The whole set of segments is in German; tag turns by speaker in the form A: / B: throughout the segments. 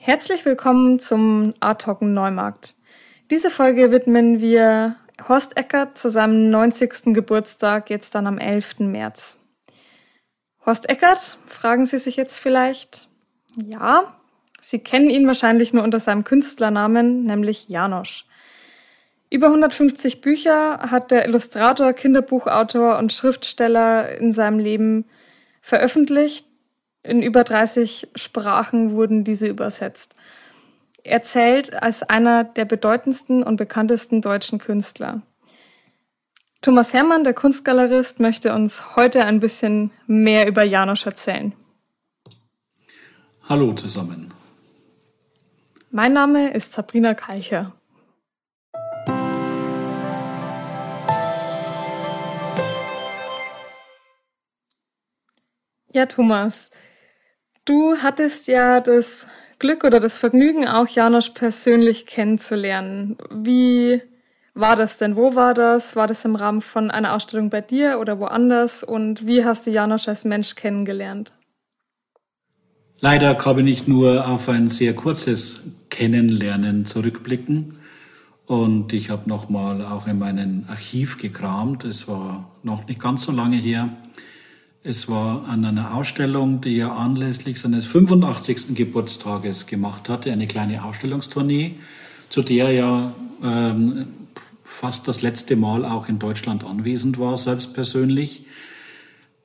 A: Herzlich willkommen zum Art Talken Neumarkt. Diese Folge widmen wir Horst Eckert zu seinem 90. Geburtstag, jetzt dann am 11. März. Horst Eckert, fragen Sie sich jetzt vielleicht? Ja, Sie kennen ihn wahrscheinlich nur unter seinem Künstlernamen, nämlich Janosch. Über 150 Bücher hat der Illustrator, Kinderbuchautor und Schriftsteller in seinem Leben veröffentlicht. In über 30 Sprachen wurden diese übersetzt. Er zählt als einer der bedeutendsten und bekanntesten deutschen Künstler. Thomas Hermann, der Kunstgalerist, möchte uns heute ein bisschen mehr über Janosch erzählen.
B: Hallo zusammen.
A: Mein Name ist Sabrina Keicher. Ja, Thomas, du hattest ja das Glück oder das Vergnügen, auch Janosch persönlich kennenzulernen. Wie war das denn? Wo war das? War das im Rahmen von einer Ausstellung bei dir oder woanders? Und wie hast du Janosch als Mensch kennengelernt?
B: Leider kann ich nur auf ein sehr kurzes Kennenlernen zurückblicken. Und ich habe nochmal auch in meinem Archiv gekramt. Es war noch nicht ganz so lange her. Es war an einer Ausstellung, die er anlässlich seines 85. Geburtstages gemacht hatte, eine kleine Ausstellungstournee, zu der er ähm, fast das letzte Mal auch in Deutschland anwesend war, selbst persönlich.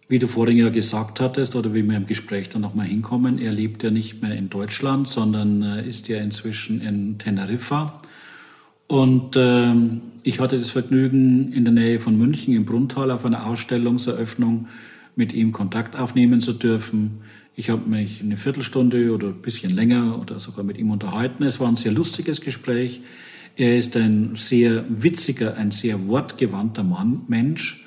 B: Wie du vorhin ja gesagt hattest, oder wie wir im Gespräch dann nochmal hinkommen, er lebt ja nicht mehr in Deutschland, sondern äh, ist ja inzwischen in Teneriffa. Und äh, ich hatte das Vergnügen, in der Nähe von München im Brunntal auf einer Ausstellungseröffnung mit ihm Kontakt aufnehmen zu dürfen. Ich habe mich eine Viertelstunde oder ein bisschen länger oder sogar mit ihm unterhalten. Es war ein sehr lustiges Gespräch. Er ist ein sehr witziger, ein sehr wortgewandter Mann, Mensch.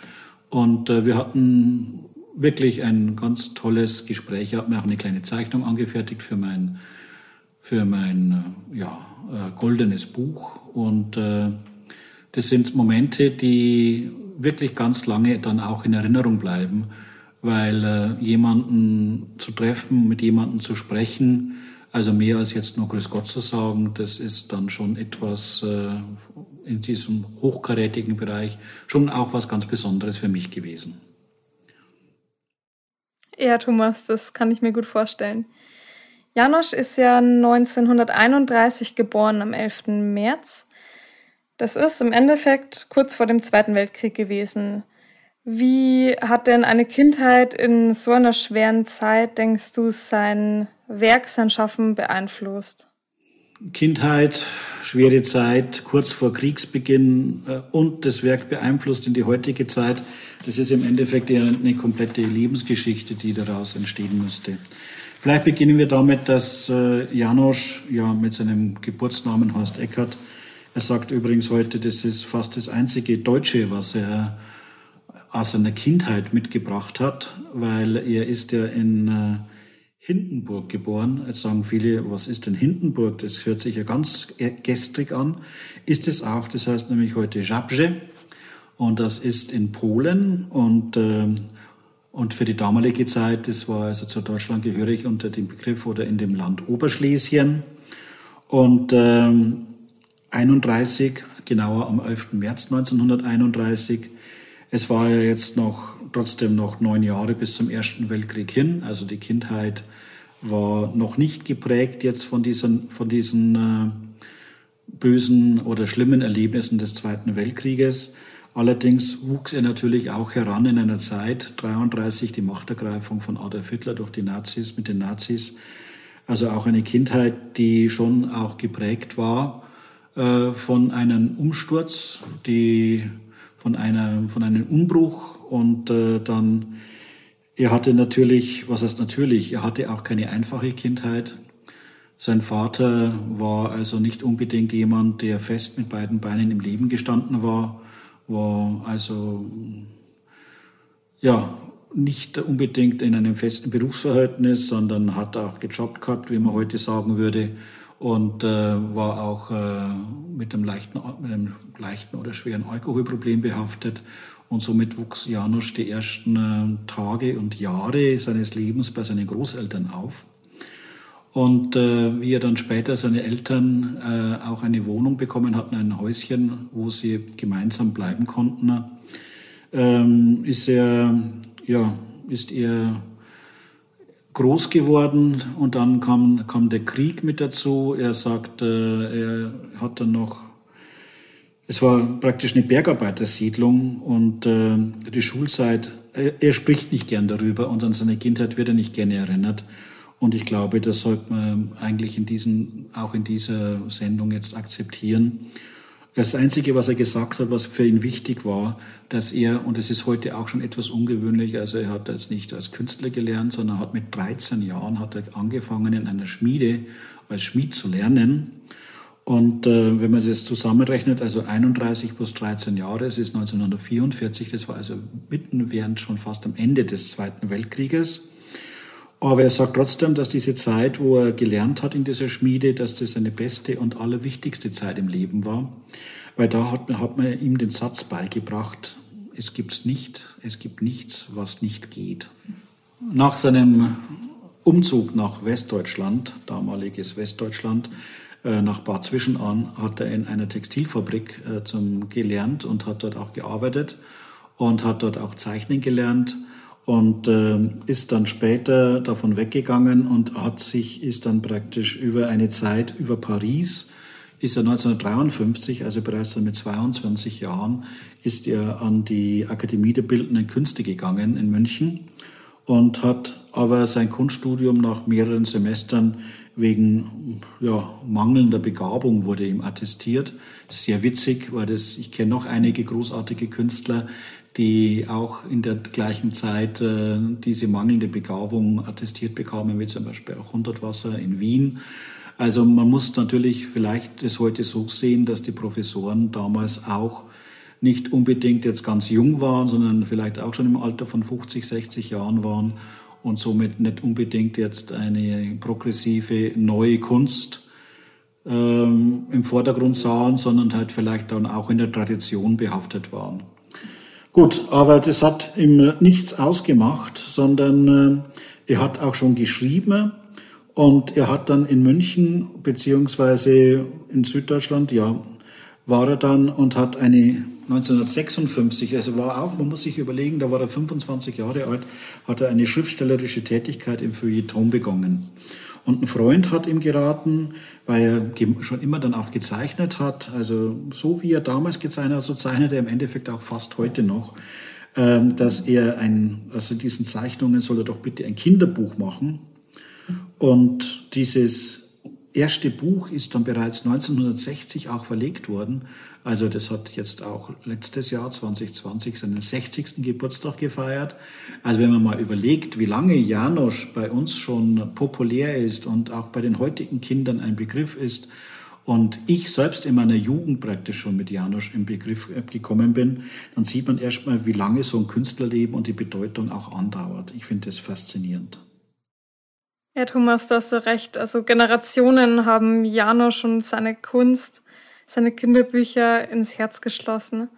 B: Und äh, wir hatten wirklich ein ganz tolles Gespräch. Er hat mir auch eine kleine Zeichnung angefertigt für mein, für mein äh, ja, äh, goldenes Buch. Und äh, das sind Momente, die wirklich ganz lange dann auch in Erinnerung bleiben weil äh, jemanden zu treffen, mit jemandem zu sprechen, also mehr als jetzt nur Grüß Gott zu sagen, das ist dann schon etwas äh, in diesem hochkarätigen Bereich schon auch was ganz Besonderes für mich gewesen.
A: Ja, Thomas, das kann ich mir gut vorstellen. Janosch ist ja 1931 geboren am 11. März. Das ist im Endeffekt kurz vor dem Zweiten Weltkrieg gewesen. Wie hat denn eine Kindheit in so einer schweren Zeit, denkst du, sein Werk, sein Schaffen beeinflusst?
B: Kindheit, schwere Zeit, kurz vor Kriegsbeginn äh, und das Werk beeinflusst in die heutige Zeit. Das ist im Endeffekt eine komplette Lebensgeschichte, die daraus entstehen müsste. Vielleicht beginnen wir damit, dass äh, Janosch ja mit seinem Geburtsnamen Horst Eckert, er sagt übrigens heute, das ist fast das einzige Deutsche, was er aus seiner Kindheit mitgebracht hat, weil er ist ja in äh, Hindenburg geboren. Jetzt sagen viele, was ist denn Hindenburg? Das hört sich ja ganz gestrig an. Ist es auch, das heißt nämlich heute Żabrze und das ist in Polen und äh, und für die damalige Zeit, das war also zu Deutschland gehörig unter dem Begriff oder in dem Land Oberschlesien. Und ähm, 31, genauer am 11. März 1931, es war ja jetzt noch trotzdem noch neun Jahre bis zum Ersten Weltkrieg hin. Also die Kindheit war noch nicht geprägt jetzt von diesen, von diesen äh, bösen oder schlimmen Erlebnissen des Zweiten Weltkrieges. Allerdings wuchs er natürlich auch heran in einer Zeit, 33, die Machtergreifung von Adolf Hitler durch die Nazis, mit den Nazis. Also auch eine Kindheit, die schon auch geprägt war äh, von einem Umsturz, die von, einer, von einem Umbruch und äh, dann, er hatte natürlich, was heißt natürlich, er hatte auch keine einfache Kindheit. Sein Vater war also nicht unbedingt jemand, der fest mit beiden Beinen im Leben gestanden war, war also ja nicht unbedingt in einem festen Berufsverhältnis, sondern hat auch gejobbt gehabt, wie man heute sagen würde und äh, war auch äh, mit, einem leichten, mit einem leichten oder schweren Alkoholproblem behaftet. Und somit wuchs Janusz die ersten äh, Tage und Jahre seines Lebens bei seinen Großeltern auf. Und äh, wie er dann später seine Eltern äh, auch eine Wohnung bekommen hatten, ein Häuschen, wo sie gemeinsam bleiben konnten, ähm, ist er, ja, ist er groß geworden und dann kam, kam der Krieg mit dazu. Er sagt, äh, er hat dann noch, es war praktisch eine Bergarbeitersiedlung und äh, die Schulzeit, er, spricht nicht gern darüber und an seine Kindheit wird er nicht gerne erinnert. Und ich glaube, das sollte man eigentlich in diesen, auch in dieser Sendung jetzt akzeptieren. Das Einzige, was er gesagt hat, was für ihn wichtig war, dass er, und es ist heute auch schon etwas ungewöhnlich, also er hat jetzt nicht als Künstler gelernt, sondern hat mit 13 Jahren hat er angefangen in einer Schmiede als Schmied zu lernen. Und äh, wenn man das zusammenrechnet, also 31 plus 13 Jahre, es ist 1944, das war also mitten während schon fast am Ende des Zweiten Weltkrieges. Aber er sagt trotzdem, dass diese Zeit, wo er gelernt hat in dieser Schmiede, dass das seine beste und allerwichtigste Zeit im Leben war. Weil da hat, hat man ihm den Satz beigebracht, es gibt nicht, es gibt nichts, was nicht geht. Nach seinem Umzug nach Westdeutschland, damaliges Westdeutschland, äh, nach Bad Zwischenahn, hat er in einer Textilfabrik äh, zum gelernt und hat dort auch gearbeitet und hat dort auch Zeichnen gelernt und äh, ist dann später davon weggegangen und hat sich, ist dann praktisch über eine Zeit über Paris, ist er 1953, also bereits dann mit 22 Jahren, ist er an die Akademie der Bildenden Künste gegangen in München und hat aber sein Kunststudium nach mehreren Semestern wegen ja, mangelnder Begabung wurde ihm attestiert. Sehr witzig, weil das, ich kenne noch einige großartige Künstler, die auch in der gleichen Zeit äh, diese mangelnde Begabung attestiert bekamen, wie zum Beispiel auch Hundertwasser in Wien. Also man muss natürlich vielleicht das heute so sehen, dass die Professoren damals auch nicht unbedingt jetzt ganz jung waren, sondern vielleicht auch schon im Alter von 50, 60 Jahren waren und somit nicht unbedingt jetzt eine progressive neue Kunst ähm, im Vordergrund sahen, sondern halt vielleicht dann auch in der Tradition behaftet waren. Gut, aber das hat ihm nichts ausgemacht, sondern äh, er hat auch schon geschrieben und er hat dann in München beziehungsweise in Süddeutschland, ja, war er dann und hat eine 1956, also war auch, man muss sich überlegen, da war er 25 Jahre alt, hat er eine schriftstellerische Tätigkeit im Feuilleton begonnen. Und ein Freund hat ihm geraten, weil er schon immer dann auch gezeichnet hat, also so wie er damals gezeichnet hat, so zeichnet er im Endeffekt auch fast heute noch, ähm, dass er ein, also diesen Zeichnungen soll er doch bitte ein Kinderbuch machen. Und dieses erste Buch ist dann bereits 1960 auch verlegt worden. Also das hat jetzt auch letztes Jahr 2020 seinen 60. Geburtstag gefeiert. Also wenn man mal überlegt, wie lange Janosch bei uns schon populär ist und auch bei den heutigen Kindern ein Begriff ist und ich selbst in meiner Jugend praktisch schon mit Janosch im Begriff gekommen bin, dann sieht man erstmal, wie lange so ein Künstlerleben und die Bedeutung auch andauert. Ich finde das faszinierend.
A: Ja, Thomas, da hast du recht. Also Generationen haben Janosch und seine Kunst seine Kinderbücher ins Herz geschlossen.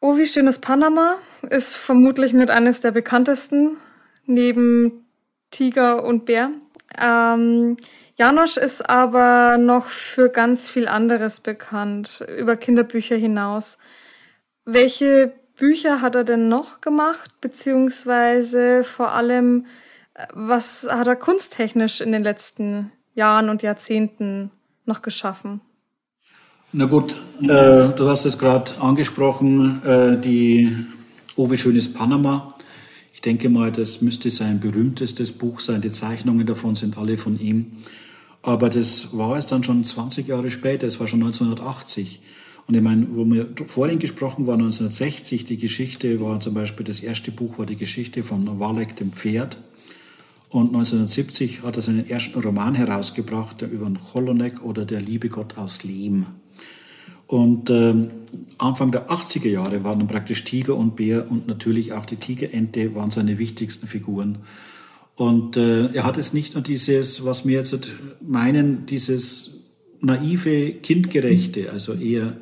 A: Oh, wie schön ist Panama ist vermutlich mit eines der bekanntesten, neben Tiger und Bär. Ähm, Janosch ist aber noch für ganz viel anderes bekannt, über Kinderbücher hinaus. Welche Bücher hat er denn noch gemacht, beziehungsweise vor allem, was hat er kunsttechnisch in den letzten Jahren und Jahrzehnten noch geschaffen?
B: Na gut, äh, du hast es gerade angesprochen, äh, die Oh, wie schön ist Panama. Ich denke mal, das müsste sein berühmtestes Buch sein. Die Zeichnungen davon sind alle von ihm. Aber das war es dann schon 20 Jahre später, es war schon 1980. Und ich meine, wo wir vorhin gesprochen war, 1960, die Geschichte war zum Beispiel, das erste Buch war die Geschichte von Walek, dem Pferd. Und 1970 hat er seinen ersten Roman herausgebracht über den Cholonek oder Der liebe Gott aus Lehm. Und ähm, Anfang der 80er Jahre waren dann praktisch Tiger und Bär und natürlich auch die Tigerente waren seine wichtigsten Figuren. Und äh, er hat es nicht nur dieses, was wir jetzt meinen, dieses naive, kindgerechte, also eher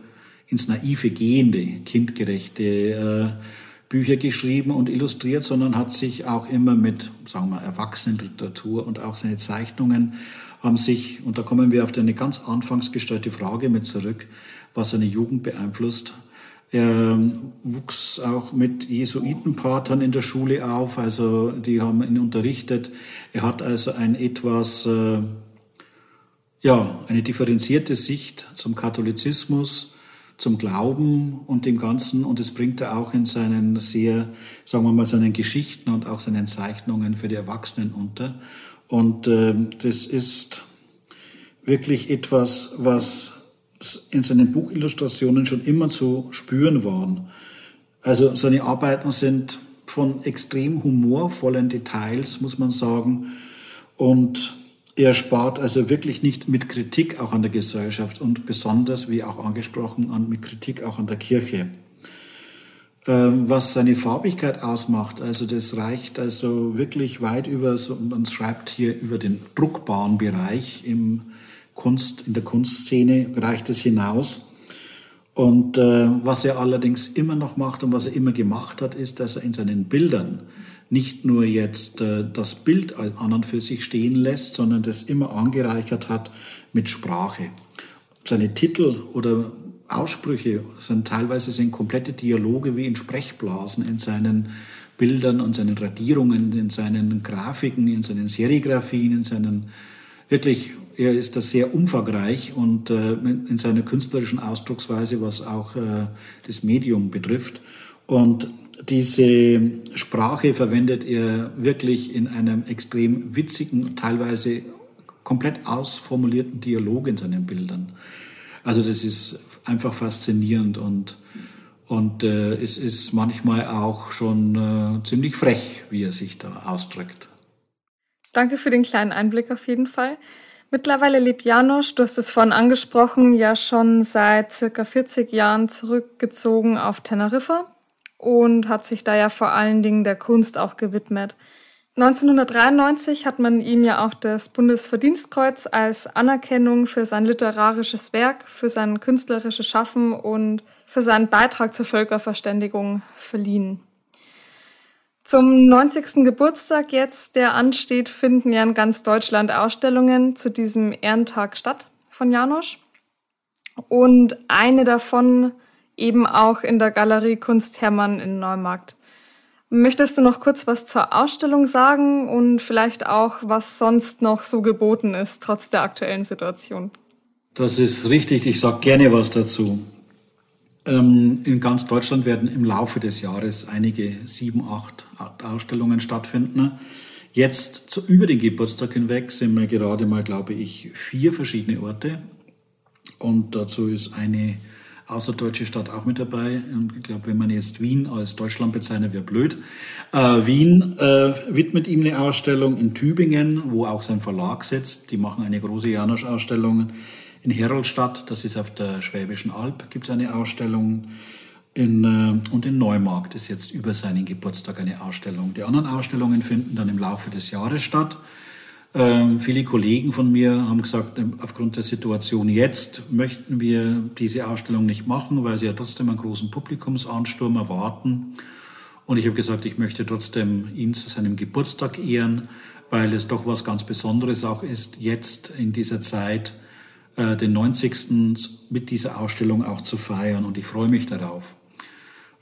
B: ins naive gehende, kindgerechte, äh, Bücher geschrieben und illustriert, sondern hat sich auch immer mit, sagen wir, Erwachsenenliteratur und auch seine Zeichnungen haben sich, und da kommen wir auf eine ganz anfangs gestellte Frage mit zurück, was seine Jugend beeinflusst. Er wuchs auch mit Jesuitenpatern in der Schule auf, also die haben ihn unterrichtet. Er hat also ein etwas, äh, ja, eine differenzierte Sicht zum Katholizismus, zum Glauben und dem Ganzen. Und das bringt er auch in seinen sehr, sagen wir mal, seinen Geschichten und auch seinen Zeichnungen für die Erwachsenen unter. Und äh, das ist wirklich etwas, was in seinen Buchillustrationen schon immer zu spüren waren. Also seine Arbeiten sind von extrem humorvollen Details, muss man sagen. Und er spart also wirklich nicht mit Kritik auch an der Gesellschaft und besonders, wie auch angesprochen, an, mit Kritik auch an der Kirche. Ähm, was seine Farbigkeit ausmacht, also das reicht also wirklich weit über, so, man schreibt hier über den druckbaren Bereich im Kunst, in der Kunstszene reicht es hinaus. Und äh, was er allerdings immer noch macht und was er immer gemacht hat, ist, dass er in seinen Bildern nicht nur jetzt äh, das Bild an und für sich stehen lässt, sondern das immer angereichert hat mit Sprache. Seine Titel oder Aussprüche sind teilweise sind komplette Dialoge wie in Sprechblasen in seinen Bildern und seinen Radierungen, in seinen Grafiken, in seinen Serigraphien, in seinen wirklich er ist da sehr umfangreich und äh, in seiner künstlerischen Ausdrucksweise, was auch äh, das Medium betrifft. Und diese Sprache verwendet er wirklich in einem extrem witzigen, teilweise komplett ausformulierten Dialog in seinen Bildern. Also das ist einfach faszinierend und, und äh, es ist manchmal auch schon äh, ziemlich frech, wie er sich da ausdrückt.
A: Danke für den kleinen Einblick auf jeden Fall. Mittlerweile lebt Janusz, du hast es vorhin angesprochen, ja schon seit circa 40 Jahren zurückgezogen auf Teneriffa und hat sich da ja vor allen Dingen der Kunst auch gewidmet. 1993 hat man ihm ja auch das Bundesverdienstkreuz als Anerkennung für sein literarisches Werk, für sein künstlerisches Schaffen und für seinen Beitrag zur Völkerverständigung verliehen. Zum 90. Geburtstag jetzt, der ansteht, finden ja in ganz Deutschland Ausstellungen zu diesem Ehrentag statt von Janosch. Und eine davon eben auch in der Galerie Kunst Hermann in Neumarkt. Möchtest du noch kurz was zur Ausstellung sagen und vielleicht auch, was sonst noch so geboten ist, trotz der aktuellen Situation?
B: Das ist richtig, ich sage gerne was dazu. Ähm, in ganz Deutschland werden im Laufe des Jahres einige sieben, acht Ausstellungen stattfinden. Jetzt zu, über den Geburtstag hinweg sind wir gerade mal, glaube ich, vier verschiedene Orte. Und dazu ist eine außerdeutsche Stadt auch mit dabei. Und ich glaube, wenn man jetzt Wien als Deutschland bezeichnet, wäre blöd. Äh, Wien äh, widmet ihm eine Ausstellung in Tübingen, wo auch sein Verlag sitzt. Die machen eine große Janosch-Ausstellung in Herolstadt, das ist auf der Schwäbischen Alb, gibt es eine Ausstellung. In, äh, und in Neumarkt ist jetzt über seinen Geburtstag eine Ausstellung. Die anderen Ausstellungen finden dann im Laufe des Jahres statt. Ähm, viele Kollegen von mir haben gesagt, ähm, aufgrund der Situation jetzt möchten wir diese Ausstellung nicht machen, weil sie ja trotzdem einen großen Publikumsansturm erwarten. Und ich habe gesagt, ich möchte trotzdem ihn zu seinem Geburtstag ehren, weil es doch was ganz Besonderes auch ist, jetzt in dieser Zeit äh, den 90. mit dieser Ausstellung auch zu feiern und ich freue mich darauf.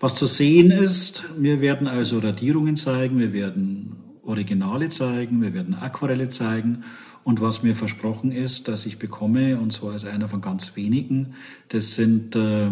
B: Was zu sehen ist, wir werden also Radierungen zeigen, wir werden Originale zeigen, wir werden Aquarelle zeigen und was mir versprochen ist, dass ich bekomme, und zwar als einer von ganz wenigen, das sind äh,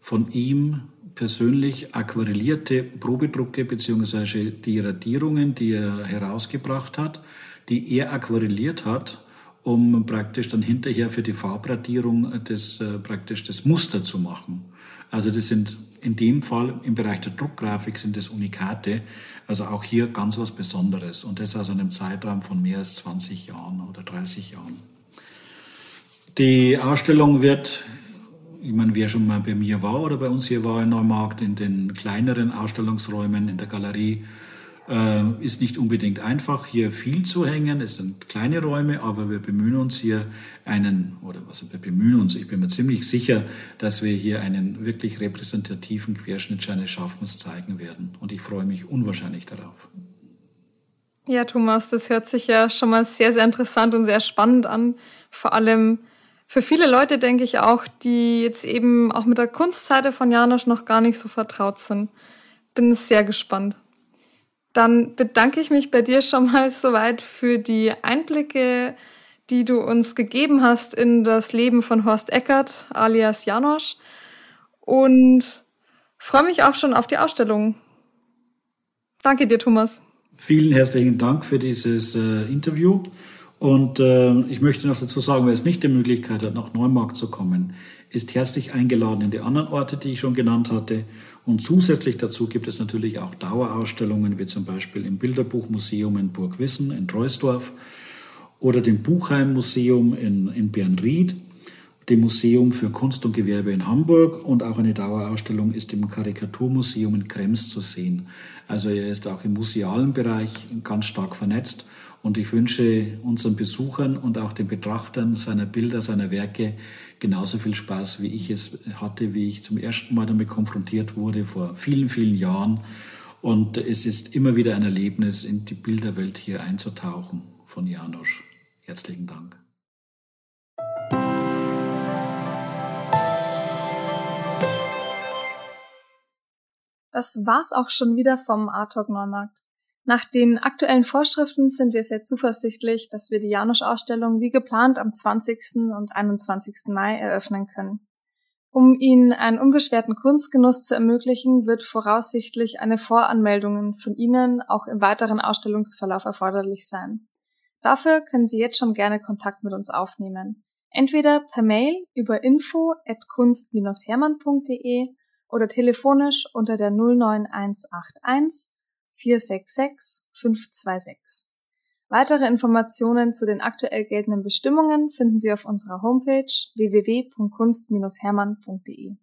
B: von ihm persönlich aquarellierte Probedrucke beziehungsweise die Radierungen, die er herausgebracht hat, die er aquarelliert hat um praktisch dann hinterher für die Farbradierung das, äh, praktisch das Muster zu machen. Also das sind in dem Fall im Bereich der Druckgrafik sind das Unikate, also auch hier ganz was Besonderes und das aus einem Zeitraum von mehr als 20 Jahren oder 30 Jahren. Die Ausstellung wird, ich meine, wer schon mal bei mir war oder bei uns hier war in Neumarkt, in den kleineren Ausstellungsräumen in der Galerie Äh, ist nicht unbedingt einfach, hier viel zu hängen. Es sind kleine Räume, aber wir bemühen uns hier einen, oder was wir bemühen uns, ich bin mir ziemlich sicher, dass wir hier einen wirklich repräsentativen Querschnitt seines Schaffens zeigen werden. Und ich freue mich unwahrscheinlich darauf.
A: Ja, Thomas, das hört sich ja schon mal sehr, sehr interessant und sehr spannend an. Vor allem für viele Leute, denke ich auch, die jetzt eben auch mit der Kunstseite von Janosch noch gar nicht so vertraut sind. Bin sehr gespannt. Dann bedanke ich mich bei dir schon mal soweit für die Einblicke, die du uns gegeben hast in das Leben von Horst Eckert alias Janosch und freue mich auch schon auf die Ausstellung. Danke dir, Thomas.
B: Vielen herzlichen Dank für dieses äh, Interview. Und äh, ich möchte noch dazu sagen, wer es nicht die Möglichkeit hat, nach Neumarkt zu kommen, ist herzlich eingeladen in die anderen Orte, die ich schon genannt hatte. Und zusätzlich dazu gibt es natürlich auch Dauerausstellungen, wie zum Beispiel im Bilderbuchmuseum in Burgwissen in Treusdorf oder dem Buchheim-Museum in, in Bernried, dem Museum für Kunst und Gewerbe in Hamburg und auch eine Dauerausstellung ist im Karikaturmuseum in Krems zu sehen. Also er ist auch im musealen Bereich ganz stark vernetzt und ich wünsche unseren Besuchern und auch den Betrachtern seiner Bilder, seiner Werke genauso viel Spaß, wie ich es hatte, wie ich zum ersten Mal damit konfrontiert wurde vor vielen, vielen Jahren. Und es ist immer wieder ein Erlebnis, in die Bilderwelt hier einzutauchen von Janosch. Herzlichen Dank.
A: Das war's auch schon wieder vom Art Talk Neumarkt. Nach den aktuellen Vorschriften sind wir sehr zuversichtlich, dass wir die Janusz-Ausstellung wie geplant am 20. und 21. Mai eröffnen können. Um Ihnen einen unbeschwerten Kunstgenuss zu ermöglichen, wird voraussichtlich eine Voranmeldung von Ihnen auch im weiteren Ausstellungsverlauf erforderlich sein. Dafür können Sie jetzt schon gerne Kontakt mit uns aufnehmen. Entweder per Mail über info at kunst-hermann.de oder telefonisch unter der 09181 466 526. Weitere Informationen zu den aktuell geltenden Bestimmungen finden Sie auf unserer Homepage www.kunst-hermann.de.